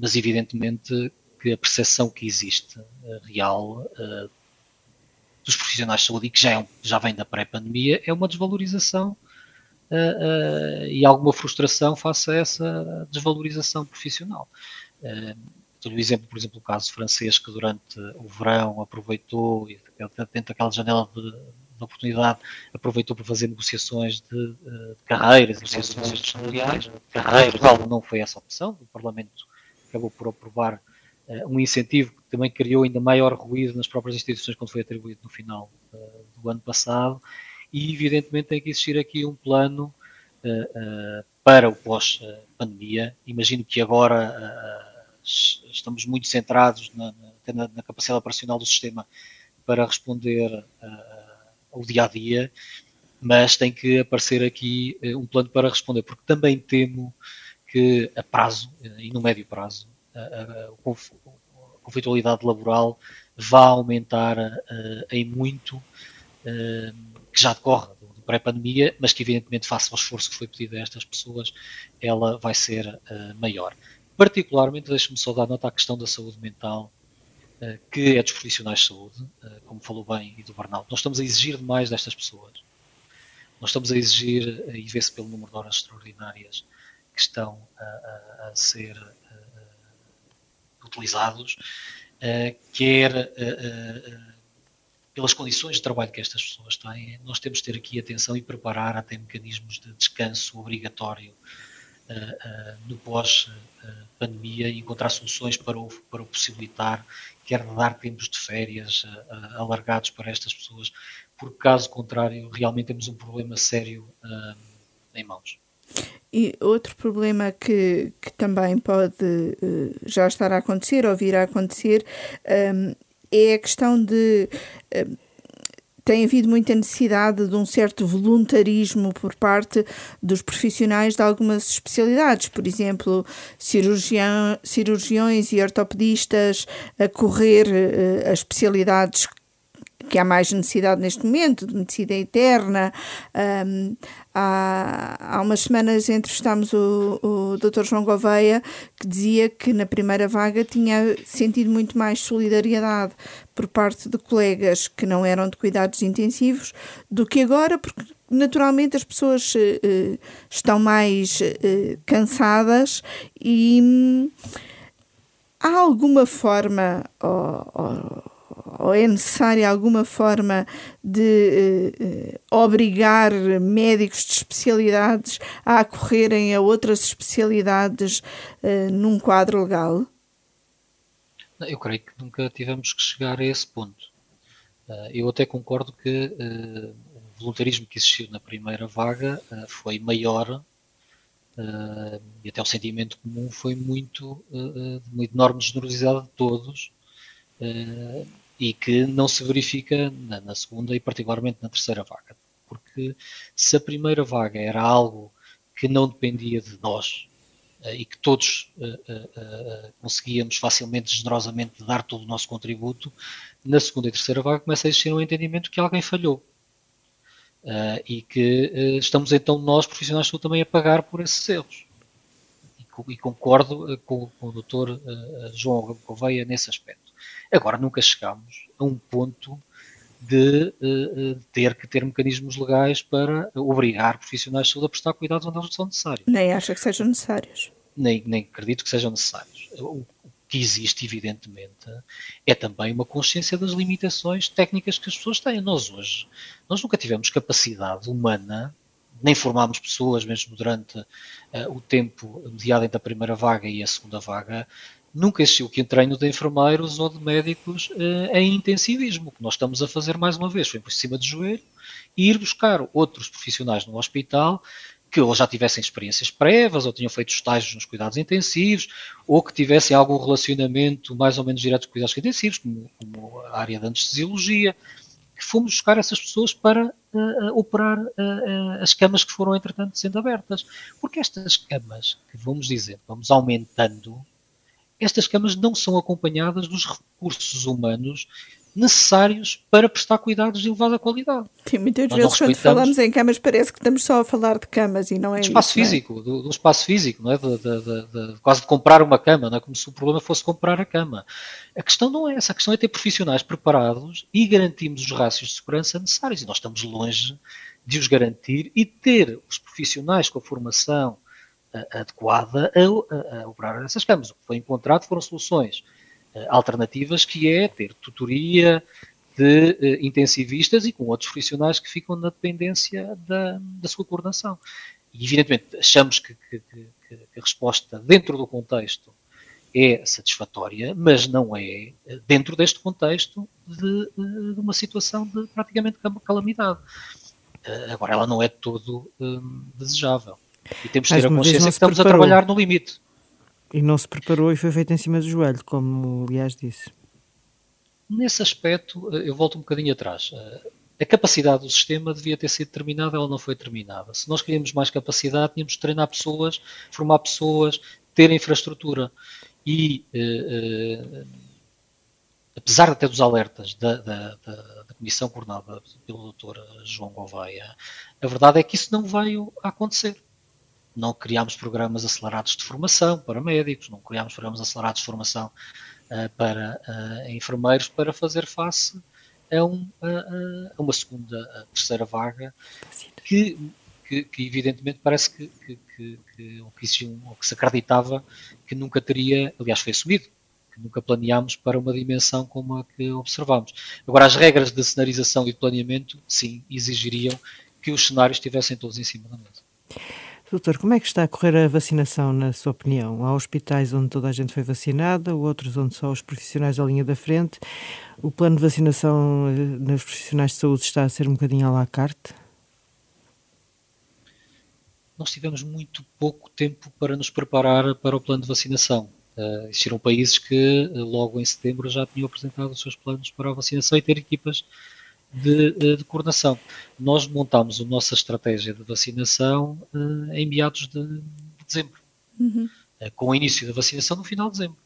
mas, evidentemente, que a percepção que existe real dos profissionais de saúde e que já, é, já vem da pré-pandemia é uma desvalorização e alguma frustração face a essa desvalorização profissional. Dou-lhe o exemplo, por exemplo, o caso francês que durante o verão aproveitou, dentro daquela janela de, de oportunidade, aproveitou para fazer negociações de, de carreiras, negociações industriais, carreiras, qual não foi essa opção, o Parlamento acabou por aprovar uh, um incentivo que também criou ainda maior ruído nas próprias instituições quando foi atribuído no final uh, do ano passado, e evidentemente tem que existir aqui um plano uh, para o pós-pandemia. Imagino que agora estamos muito centrados na, na, na, capacidade operacional do sistema para responder uh, ao dia a dia, mas tem que aparecer aqui uh, um plano para responder, porque também temo que a prazo uh, e no médio prazo a, conflitualidade laboral vá aumentar em muito, que já decorre do pré-pandemia, mas que evidentemente, face ao esforço que foi pedido a estas pessoas, ela vai ser maior. Particularmente, deixe-me só dar nota à questão da saúde mental, eh, que é dos profissionais de saúde, eh, como falou bem, e do burnout. Nós estamos a exigir demais destas pessoas. Nós estamos a exigir, e vê-se pelo número de horas extraordinárias que estão a, a, a ser utilizados, quer pelas condições de trabalho que estas pessoas têm, nós temos de ter aqui atenção e preparar até mecanismos de descanso obrigatório no pós-pandemia e encontrar soluções para o, para o possibilitar, quer dar tempos de férias alargados para estas pessoas, porque caso contrário, realmente temos um problema sério em mãos. E outro problema que, que também pode uh, já estar a acontecer ou vir a acontecer um, é a questão de uh, tem havido muita necessidade de um certo voluntarismo por parte dos profissionais de algumas especialidades, por exemplo, cirurgião, cirurgiões e ortopedistas a correr uh, as especialidades que há mais necessidade neste momento, de medicina interna. Um, há, há umas semanas entrevistámos o, o Dr. João Gouveia, que dizia que na primeira vaga tinha sentido muito mais solidariedade por parte de colegas que não eram de cuidados intensivos do que agora, porque naturalmente as pessoas uh, estão mais uh, cansadas e hum, há alguma forma. Oh, oh, ou é necessária alguma forma de eh, obrigar médicos de especialidades a acorrerem a outras especialidades eh, num quadro legal? Eu creio que nunca tivemos que chegar a esse ponto. Uh, eu até concordo que uh, o voluntarismo que existiu na primeira vaga foi maior e até o sentimento comum foi muito de uma enorme generosidade de todos e que não se verifica na, na, segunda e particularmente na terceira vaga. Porque se a primeira vaga era algo que não dependia de nós uh, e que todos uh, uh, conseguíamos facilmente, generosamente dar todo o nosso contributo, na segunda e terceira vaga começa a existir um entendimento que alguém falhou. e que estamos então nós, profissionais também a pagar por esses erros. E, concordo com, o Dr. João Gouveia nesse aspecto. Agora, nunca chegámos a um ponto de uh, ter que ter mecanismos legais para obrigar profissionais de saúde a prestar cuidados onde eles são necessários. Nem acha que sejam necessários. Nem, nem acredito que sejam necessários. O que existe, evidentemente, é também uma consciência das limitações técnicas que as pessoas têm. Nós hoje, nós nunca tivemos capacidade humana, nem formámos pessoas, mesmo durante uh, o tempo mediado entre a primeira vaga e a segunda vaga, nunca existiu que treino de enfermeiros ou de médicos eh, em intensivismo. O que nós estamos a fazer mais uma vez foi por cima de joelho e ir buscar outros profissionais no hospital que ou já tivessem experiências prévias, ou tinham feito estágios nos cuidados intensivos, ou que tivessem algum relacionamento mais ou menos direto com cuidados intensivos, como, como a área da anestesiologia, que fomos buscar essas pessoas para uh, operar uh, as camas que foram, entretanto, sendo abertas. Porque estas camas que vamos dizer, vamos aumentando, estas camas não são acompanhadas dos recursos humanos necessários para prestar cuidados de elevada qualidade. Sim, muitas Nós vezes quando falamos em camas parece que estamos só a falar de camas e não é do espaço isso, é? físico, é? do, do, espaço físico, não é? De, de, de, quase de comprar uma cama, não é como se o problema fosse comprar a cama. A questão não é essa, a questão é ter profissionais preparados e garantirmos os rácios de segurança necessários e nós estamos longe de os garantir e ter os profissionais com a formação adequada a, a, operar nessas camas. O que foi encontrado foram soluções uh, alternativas, que é ter tutoria de uh, intensivistas e com outros profissionais que ficam na dependência da, da sua coordenação. E, evidentemente, achamos que, que, que, a resposta dentro do contexto é satisfatória, mas não é dentro deste contexto de, de uma situação de praticamente calamidade. Agora, ela não é todo um, desejável. E temos que ter a consciência que estamos preparou. a trabalhar no limite. E não se preparou e foi feito em cima do joelho, como aliás disse. Nesse aspecto, eh, eu volto um bocadinho atrás. Eh, a capacidade do sistema devia ter sido terminada, ela não foi terminada. Se nós queríamos mais capacidade, tínhamos de treinar pessoas, formar pessoas, ter infraestrutura. E, eh, eh, apesar até dos alertas da, da, da, da, comissão coordenada pelo Dr. João Gouveia, a verdade é que isso não veio a acontecer não criámos programas acelerados de formação para médicos, não criámos programas acelerados de formação uh, para uh, enfermeiros para fazer face a, um, a, a uma segunda, a terceira vaga que, que, que evidentemente parece que, que, que, que, ou que, ou que se acreditava que nunca teria, aliás foi assumido, que nunca planeámos para uma dimensão como a que observamos. Agora, as regras de cenarização e de planeamento, sim, exigiriam que os cenários estivessem todos em cima da mesa. Doutor, como é que está a correr a vacinação, na sua opinião? Há hospitais onde toda a gente foi vacinada, outros onde só os profissionais da linha da frente. O plano de vacinação eh, nos profissionais de saúde está a ser um bocadinho à la carte? Nós tivemos muito pouco tempo para nos preparar para o plano de vacinação. Uh, existiram países que uh, logo em setembro já tinham apresentado os seus planos para a vacinação e ter equipas de, eh, de coordenação. Nós montámos a nossa estratégia de vacinação uh, em meados de, de dezembro, uhum. uh, com o início da vacinação no final de dezembro.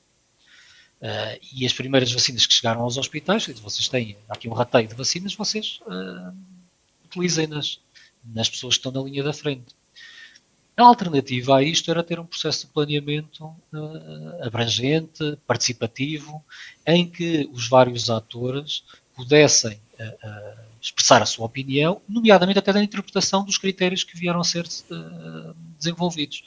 E as primeiras vacinas que chegaram aos hospitais, vocês têm aqui um rateio de vacinas, vocês utilizem-nas nas pessoas que estão na linha da frente. A alternativa a isto era ter um processo de planeamento uh, abrangente, participativo, em que os vários atores pudessem expressar a sua opinião, nomeadamente até da interpretação dos critérios que vieram a ser uh, desenvolvidos.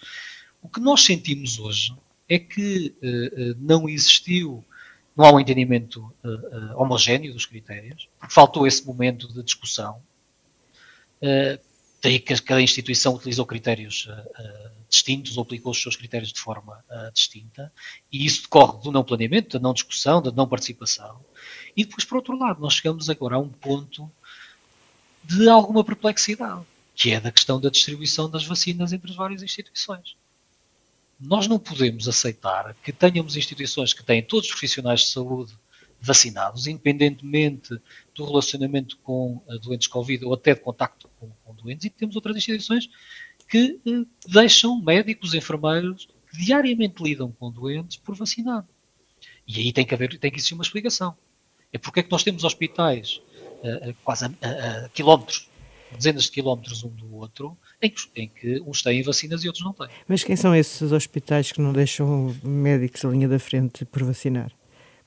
O que nós sentimos hoje é que uh, não existiu, não há um entendimento homogéneo dos critérios, porque faltou esse momento de discussão. Que cada instituição utilizou critérios uh, distintos ou aplicou os seus critérios de forma uh, distinta, e isso decorre do não planeamento, da não discussão, da não participação. E depois, por outro lado, nós chegamos agora a um ponto de alguma perplexidade, que é da questão da distribuição das vacinas entre as várias instituições. Nós não podemos aceitar que tenhamos instituições que têm todos os profissionais de saúde vacinados, independentemente do relacionamento com eh, doentes Covid ou até de contacto com, com doentes, e temos outras instituições que eh, deixam médicos, enfermeiros que diariamente lidam com doentes por vacinar. E aí tem que haver, tem que existir uma explicação. É porque é que nós temos hospitais uh, quase a, a, a, quilómetros, dezenas de quilómetros um do outro, em que, em que, uns têm vacinas e outros não têm. Mas quem são esses hospitais que não deixam médicos a linha da frente por vacinar?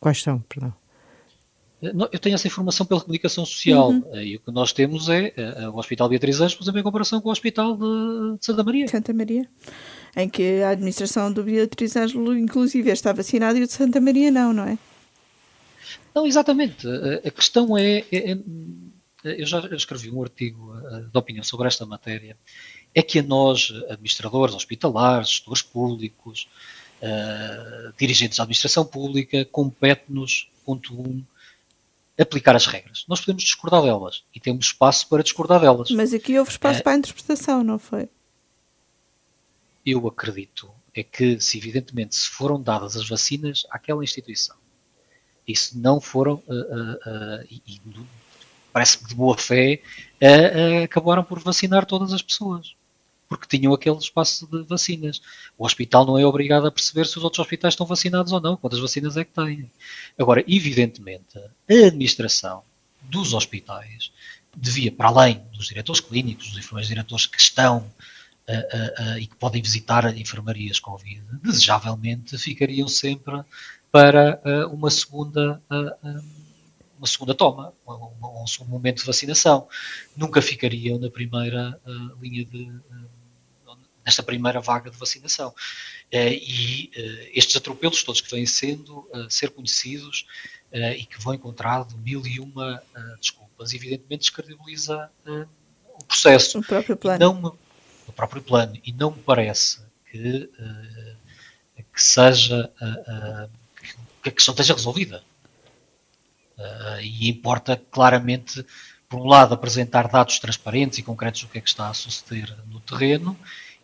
Quais são, perdão? Eh, eu tenho essa informação pela comunicação social uhum. e o que nós temos é o Hospital Beatriz Anjos, por exemplo, em comparação com o Hospital de, de Santa Maria. Santa Maria, em que a administração do Beatriz Ângelo, inclusive, está vacinada e o de Santa Maria não, não é? Não, exatamente. A questão é, é, é eu já escrevi um artigo eh, de opinião sobre esta matéria, é que a nós, administradores hospitalares, gestores públicos, uh, dirigentes da administração pública, compete-nos, ponto um, aplicar as regras. Nós podemos discordar delas e temos espaço para discordar delas. Mas aqui houve espaço uh, para a interpretação, não foi? Eu acredito é que, se evidentemente se foram dadas as vacinas àquela instituição e se não foram, uh, uh, e, parece que de boa fé, acabaram por vacinar todas as pessoas. Porque tinham aquele espaço de vacinas. O hospital não é obrigado a perceber se os outros hospitais estão vacinados ou não, quantas vacinas é que têm. Agora, evidentemente, a administração dos hospitais devia, para além dos diretores clínicos, dos enfermeiros diretores que estão uh, uh, uh, e que podem visitar enfermarias Covid, desejavelmente ficariam sempre para uma segunda uma segunda toma, um, um momento de vacinação. Nunca ficariam na primeira linha de nesta primeira vaga de vacinação. e estes atropelos todos que vêm sendo a ser conhecidos e que vão encontrado mil e uma desculpas, evidentemente descredibiliza o processo. O próprio plano. Não, o próprio plano. E não me parece que, que seja que a questão esteja resolvida. E importa claramente, por um lado, apresentar dados transparentes e concretos do que é que está a suceder no terreno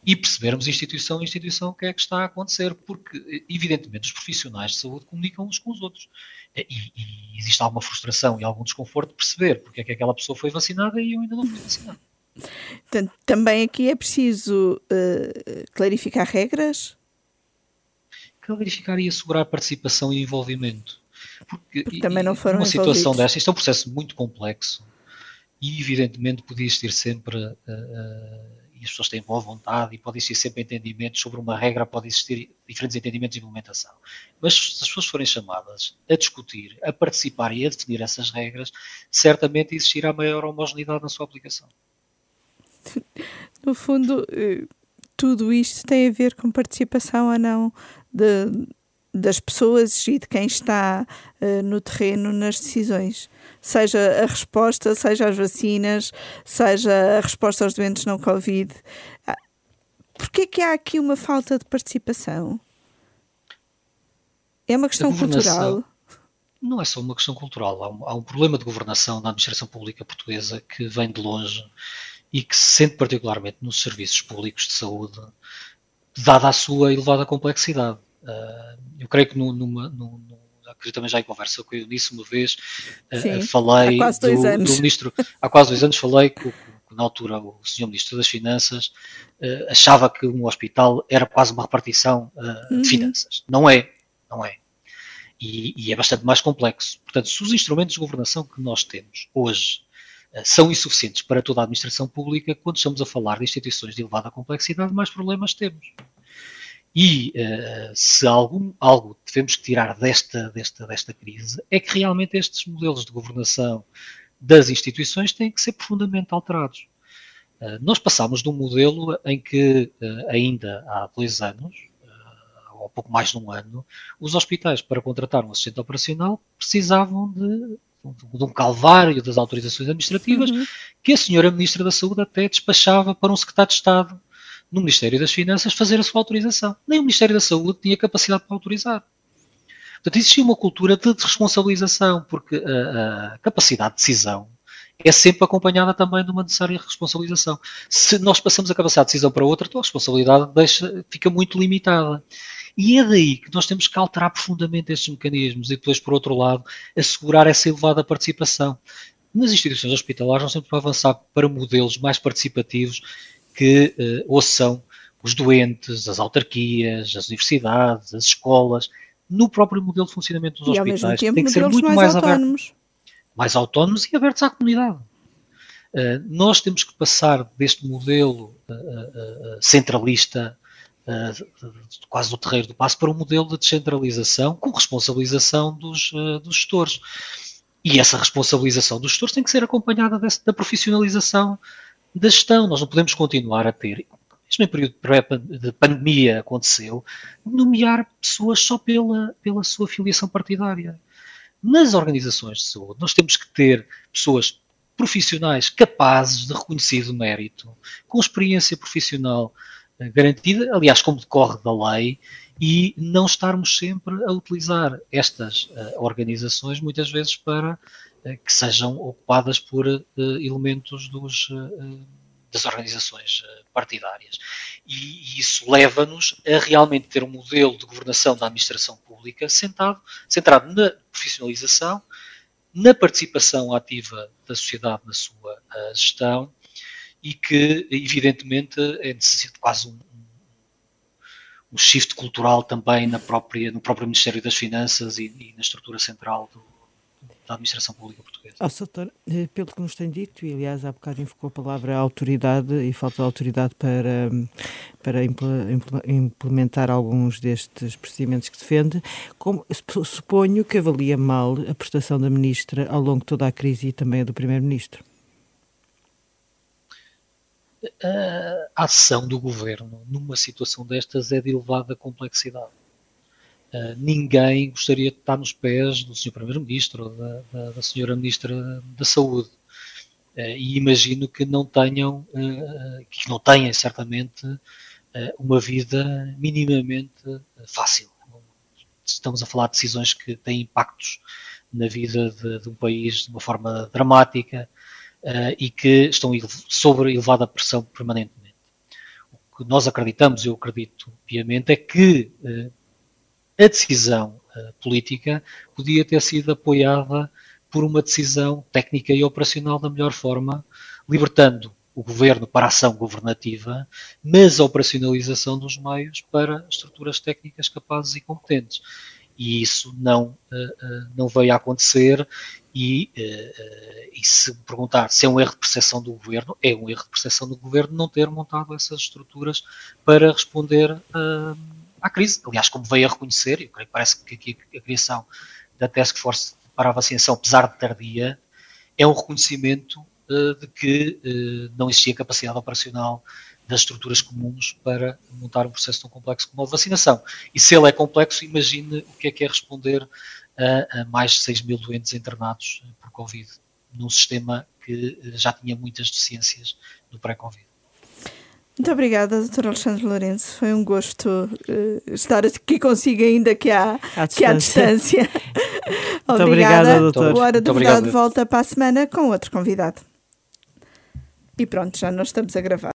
e percebermos instituição a instituição o que é que está a acontecer, porque, evidentemente, os profissionais de saúde comunicam uns com os outros. E, e existe alguma frustração e algum desconforto de perceber porque é que aquela pessoa foi vacinada e eu ainda não fui vacinado. Portanto, também aqui é preciso uh, clarificar regras? Clarificar e assegurar participação e envolvimento. Porque, Porque também não foram Uma situação desta, isto é um processo muito complexo e evidentemente podia existir sempre, uh, uh, e as pessoas têm boa vontade, e pode existir sempre entendimentos sobre uma regra, pode existir diferentes entendimentos de implementação. Mas se as pessoas forem chamadas a discutir, a participar e a definir essas regras, certamente existirá maior homogeneidade na sua aplicação. No fundo, eh, tudo isto tem a ver com participação ou não de, das pessoas e de quem está uh, no terreno nas decisões. Seja a resposta, seja as vacinas, seja a resposta aos doentes não Covid. Ah, Porquê que há aqui uma falta de participação? É uma questão cultural? Não é só uma questão cultural. Há um, há um problema de governação na administração pública portuguesa que vem de longe e que se sente particularmente nos serviços públicos de saúde, dada a sua elevada complexidade. Uh, eu creio que no, numa, no, acredito também já em conversa com o Eunice uma vez, uh, falei do, do, ministro, há quase dois anos falei que, que na altura o senhor ministro das Finanças uh, achava que um hospital era quase uma repartição uhum. de finanças. Não é, não é. E, e, é bastante mais complexo. Portanto, se os instrumentos de governação que nós temos hoje são insuficientes para toda a administração pública, quando estamos a falar de instituições de elevada complexidade, mais problemas temos. E uh, se algum, algo devemos tirar desta, desta, desta crise é que realmente estes modelos de governação das instituições têm que ser profundamente alterados. Uh, nós passámos de um modelo em que, uh, ainda há dois anos, ou pouco mais de um ano, os hospitais, para contratar um assistente operacional, precisavam de, de um calvário das autorizações administrativas uhum. que a senhora Ministra da Saúde até despachava para um secretário de Estado no Ministério das Finanças fazer a sua autorização. Nem o Ministério da Saúde tinha capacidade para autorizar. Portanto, existia uma cultura de responsabilização, porque a, a, capacidade de decisão é sempre acompanhada também de uma necessária responsabilização. Se nós passamos a capacidade de decisão para outra, então a responsabilidade deixa, fica muito limitada. E é daí que nós temos que alterar profundamente estes mecanismos e depois, por outro lado, assegurar essa elevada participação. Nas instituições hospitalares, nós temos que avançar para modelos mais participativos que uh, ouçam os doentes, as autarquias, as universidades, as escolas, no próprio modelo de funcionamento dos e, hospitais. Tempo, Tem que ser muito mais, mais autónomos. Aberto, mais autónomos e abertos à comunidade. Uh, nós temos que passar deste modelo uh, centralista, quase do terreiro do passo, para um modelo de descentralização com responsabilização dos, dos gestores. E essa responsabilização dos gestores tem que ser acompanhada desse, da profissionalização da gestão. Nós não podemos continuar a ter, mesmo em período de pandemia aconteceu, nomear pessoas só pela, pela sua filiação partidária. Nas organizações de saúde, nós temos que ter pessoas profissionais capazes de reconhecido mérito, com experiência profissional eh, garantida, aliás, como decorre da lei, e não estarmos sempre a utilizar estas uh, organizações muitas vezes para que sejam ocupadas por uh, elementos dos, das organizações partidárias. E, e isso leva-nos a realmente ter um modelo de governação da administração pública sentado, centrado na profissionalização, na participação ativa da sociedade na sua gestão e que, evidentemente, é necessário quase um, um shift cultural também na própria, no próprio Ministério das Finanças e, e na estrutura central do, da administração pública portuguesa. Oh, Soutor, eh, pelo que nos tem dito, e aliás há bocado invocou a palavra autoridade e falta de autoridade para, para implementar alguns destes procedimentos que defende, como, suponho que avalia mal a prestação da Ministra ao longo de toda a crise e também a do Primeiro-Ministro. A ação do governo numa situação destas é de elevada complexidade Uh, ninguém gostaria de estar nos pés do Sr. Primeiro-Ministro da, da, da Sra. Ministra da Saúde. Uh, e imagino que não tenham, uh, que não tenham certamente uma vida minimamente fácil. Estamos a falar de decisões que têm impactos na vida de, de um país de uma forma dramática e que estão sob elevada pressão permanentemente. O que nós acreditamos, eu acredito piamente, é que a decisão uh, política podia ter sido apoiada por uma decisão técnica e operacional da melhor forma, libertando o governo para a ação governativa, mas a operacionalização dos meios para estruturas técnicas capazes e competentes. E isso não, uh, uh, não veio a acontecer. E, e se perguntar se é um erro de percepção do governo, é um erro de percepção do governo não ter montado essas estruturas para responder à crise. Aliás, como veio a reconhecer, eu creio que parece que aqui a criação da Task Force para a vacinação, apesar de tardia, é um reconhecimento uh, de que uh, não existia capacidade operacional das estruturas comuns para montar um processo tão complexo como a vacinação. E se ele é complexo, imagine o que é que é responder a, a mais de 6 mil doentes internados por Covid, num sistema que já tinha muitas deficiências no pré-Covid. Muito obrigada, Dr. Alexandre Lourenço. Foi um gosto uh, estar aqui consigo, ainda que há, à que há distância. Muito obrigada, doutor. O Hora da Verdade volta para a semana com outro convidado. E pronto, já nós estamos a gravar.